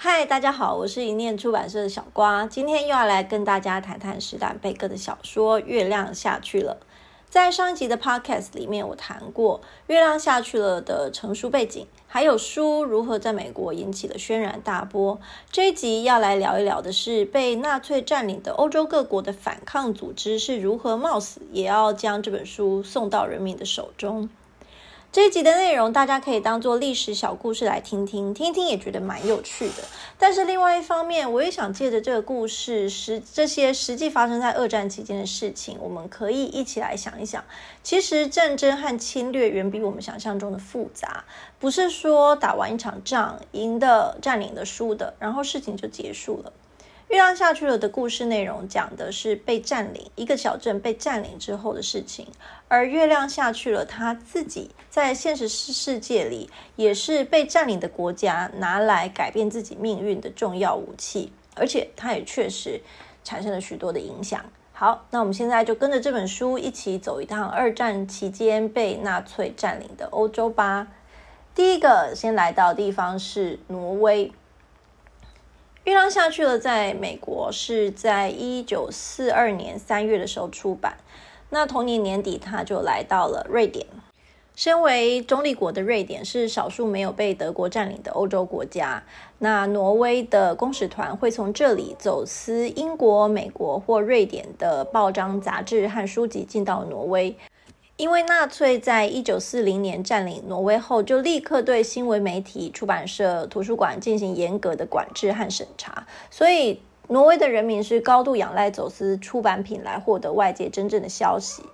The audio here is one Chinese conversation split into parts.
嗨，大家好，我是一念出版社的小瓜，今天又要来跟大家谈谈史丹贝克的小说《月亮下去了》。在上一集的 podcast 里面，我谈过《月亮下去了》的成书背景，还有书如何在美国引起了轩然大波。这一集要来聊一聊的是，被纳粹占领的欧洲各国的反抗组织是如何冒死也要将这本书送到人民的手中。这一集的内容，大家可以当做历史小故事来听听，听听也觉得蛮有趣的。但是另外一方面，我也想借着这个故事，实这些实际发生在二战期间的事情，我们可以一起来想一想，其实战争和侵略远比我们想象中的复杂，不是说打完一场仗，赢的、占领的、输的，然后事情就结束了。月亮下去了的故事内容讲的是被占领一个小镇被占领之后的事情，而月亮下去了，他自己在现实世世界里也是被占领的国家拿来改变自己命运的重要武器，而且它也确实产生了许多的影响。好，那我们现在就跟着这本书一起走一趟二战期间被纳粹占领的欧洲吧。第一个先来到地方是挪威。月亮下去了，在美国是在一九四二年三月的时候出版。那同年年底，他就来到了瑞典。身为中立国的瑞典，是少数没有被德国占领的欧洲国家。那挪威的公使团会从这里走私英国、美国或瑞典的报章、杂志和书籍进到挪威。因为纳粹在一九四零年占领挪威后，就立刻对新闻媒体、出版社、图书馆进行严格的管制和审查，所以挪威的人民是高度仰赖走私出版品来获得外界真正的消息。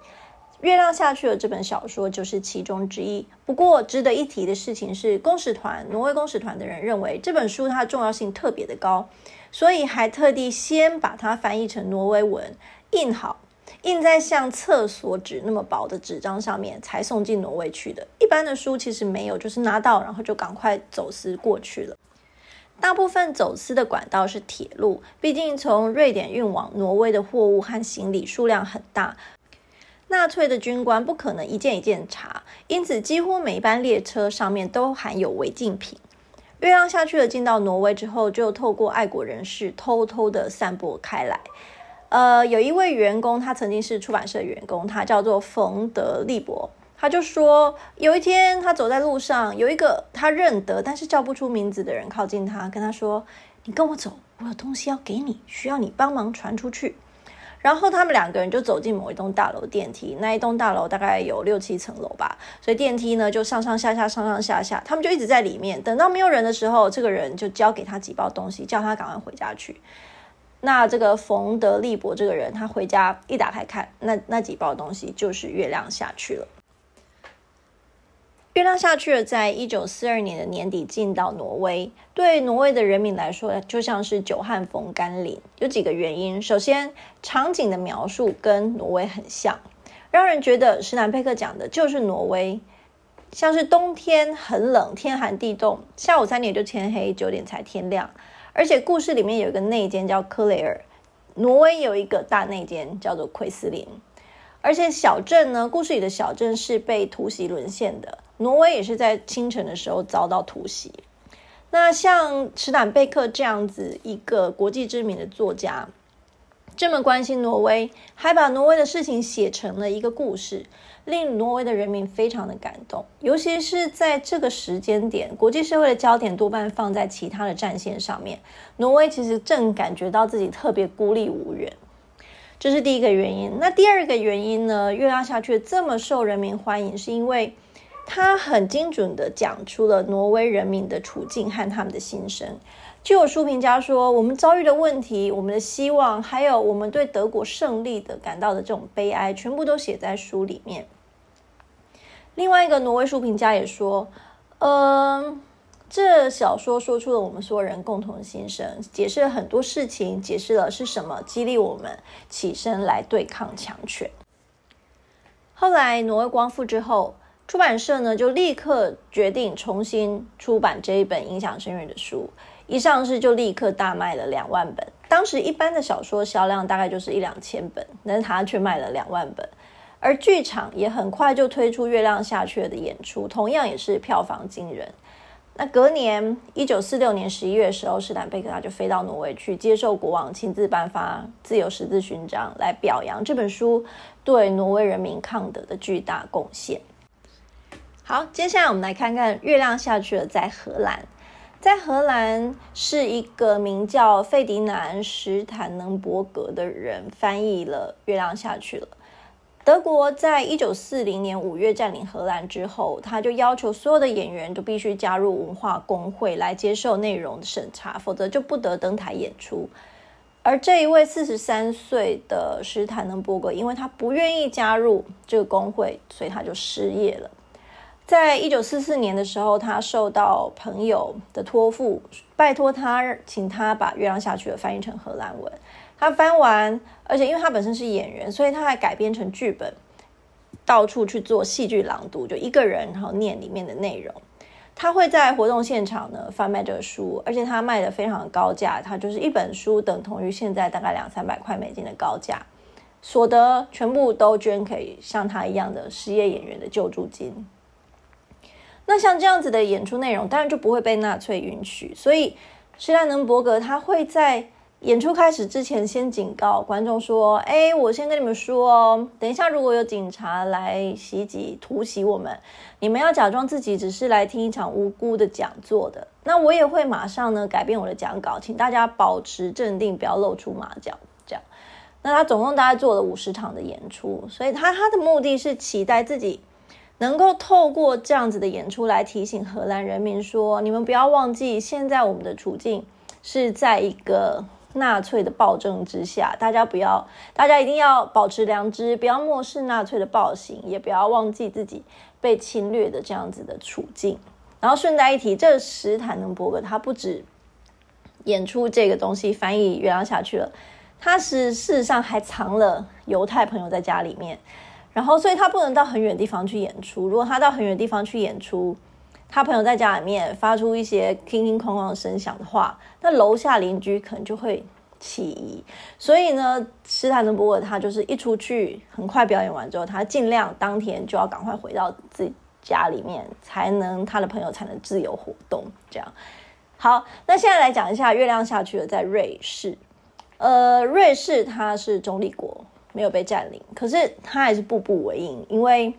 月亮下去了这本小说就是其中之一。不过值得一提的事情是，公使团挪威公使团的人认为这本书它的重要性特别的高，所以还特地先把它翻译成挪威文，印好。印在像厕所纸那么薄的纸张上面，才送进挪威去的。一般的书其实没有，就是拿到然后就赶快走私过去了。大部分走私的管道是铁路，毕竟从瑞典运往挪威的货物和行李数量很大，纳粹的军官不可能一件一件查，因此几乎每一班列车上面都含有违禁品。月亮下去了，进到挪威之后，就透过爱国人士偷偷的散播开来。呃，有一位员工，他曾经是出版社员工，他叫做冯德利伯。他就说，有一天他走在路上，有一个他认得但是叫不出名字的人靠近他，跟他说：“你跟我走，我有东西要给你，需要你帮忙传出去。”然后他们两个人就走进某一栋大楼电梯，那一栋大楼大概有六七层楼吧，所以电梯呢就上上下下，上上下下，他们就一直在里面。等到没有人的时候，这个人就交给他几包东西，叫他赶快回家去。那这个冯德利伯这个人，他回家一打开看，那那几包东西就是月亮下去了。月亮下去了，在一九四二年的年底进到挪威，对挪威的人民来说，就像是久旱逢甘霖。有几个原因，首先场景的描述跟挪威很像，让人觉得施南佩克讲的就是挪威，像是冬天很冷，天寒地冻，下午三点就天黑，九点才天亮。而且故事里面有一个内奸叫克雷尔，挪威有一个大内奸叫做奎斯林，而且小镇呢，故事里的小镇是被突袭沦陷的，挪威也是在清晨的时候遭到突袭。那像史坦贝克这样子一个国际知名的作家。这么关心挪威，还把挪威的事情写成了一个故事，令挪威的人民非常的感动。尤其是在这个时间点，国际社会的焦点多半放在其他的战线上面，挪威其实正感觉到自己特别孤立无援。这是第一个原因。那第二个原因呢？月亮下去这么受人民欢迎，是因为他很精准的讲出了挪威人民的处境和他们的心声。就有书评家说，我们遭遇的问题、我们的希望，还有我们对德国胜利的感到的这种悲哀，全部都写在书里面。另外一个挪威书评家也说，嗯，这小说说出了我们所有人共同的心声，解释了很多事情，解释了是什么激励我们起身来对抗强权。后来挪威光复之后，出版社呢就立刻决定重新出版这一本影响深远的书。一上市就立刻大卖了两万本，当时一般的小说销量大概就是一两千本，但是它却卖了两万本。而剧场也很快就推出《月亮下去了》的演出，同样也是票房惊人。那隔年一九四六年十一月的时候，史坦贝克他就飞到挪威去接受国王亲自颁发自由十字勋章，来表扬这本书对挪威人民抗德的巨大贡献。好，接下来我们来看看《月亮下去了》在荷兰。在荷兰是一个名叫费迪南·史坦能伯格的人翻译了《月亮下去了》。德国在一九四零年五月占领荷兰之后，他就要求所有的演员都必须加入文化工会来接受内容的审查，否则就不得登台演出。而这一位四十三岁的史坦能伯格，因为他不愿意加入这个工会，所以他就失业了。在一九四四年的时候，他受到朋友的托付，拜托他，请他把《月亮下去了》翻译成荷兰文。他翻完，而且因为他本身是演员，所以他还改编成剧本，到处去做戏剧朗读，就一个人然后念里面的内容。他会在活动现场呢贩卖这个书，而且他卖的非常高价，他就是一本书等同于现在大概两三百块美金的高价，所得全部都捐给像他一样的失业演员的救助金。那像这样子的演出内容，当然就不会被纳粹允许。所以，施兰登伯格他会在演出开始之前先警告观众说：“哎，我先跟你们说哦，等一下如果有警察来袭击、突袭我们，你们要假装自己只是来听一场无辜的讲座的。那我也会马上呢改变我的讲稿，请大家保持镇定，不要露出马脚。这样，那他总共大概做了五十场的演出，所以他他的目的是期待自己。”能够透过这样子的演出来提醒荷兰人民说：“你们不要忘记，现在我们的处境是在一个纳粹的暴政之下，大家不要，大家一定要保持良知，不要漠视纳粹的暴行，也不要忘记自己被侵略的这样子的处境。”然后顺带一提，这史坦能伯格他不止演出这个东西，翻译原谅下去了，他是事实上还藏了犹太朋友在家里面。然后，所以他不能到很远地方去演出。如果他到很远地方去演出，他朋友在家里面发出一些叮叮哐哐的声响的话，那楼下邻居可能就会起疑。所以呢，斯坦德伯格他就是一出去，很快表演完之后，他尽量当天就要赶快回到自己家里面，才能他的朋友才能自由活动。这样好，那现在来讲一下月亮下去了，在瑞士。呃，瑞士它是中立国。没有被占领，可是他还是步步为营，因为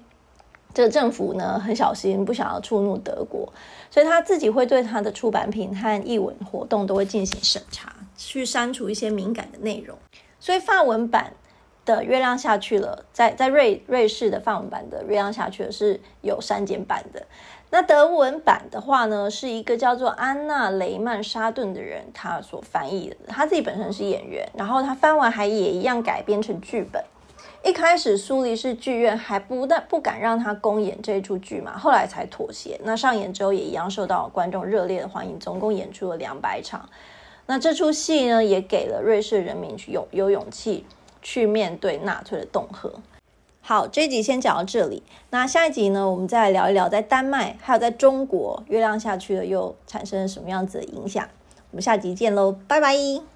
这个政府呢很小心，不想要触怒德国，所以他自己会对他的出版品和译文活动都会进行审查，去删除一些敏感的内容。所以法文版的《月亮下去了》在在瑞瑞士的法文版的《月亮下去了》是有删减版的。那德文版的话呢，是一个叫做安娜雷曼沙顿的人他所翻译的。他自己本身是演员，然后他翻完还也一样改编成剧本。一开始苏黎世剧院还不但不敢让他公演这一出剧嘛，后来才妥协。那上演之后也一样受到观众热烈的欢迎，总共演出了两百场。那这出戏呢，也给了瑞士人民去有有勇气去面对纳粹的恫吓。好，这一集先讲到这里。那下一集呢，我们再来聊一聊在丹麦还有在中国，月亮下去了又产生了什么样子的影响。我们下集见喽，拜拜。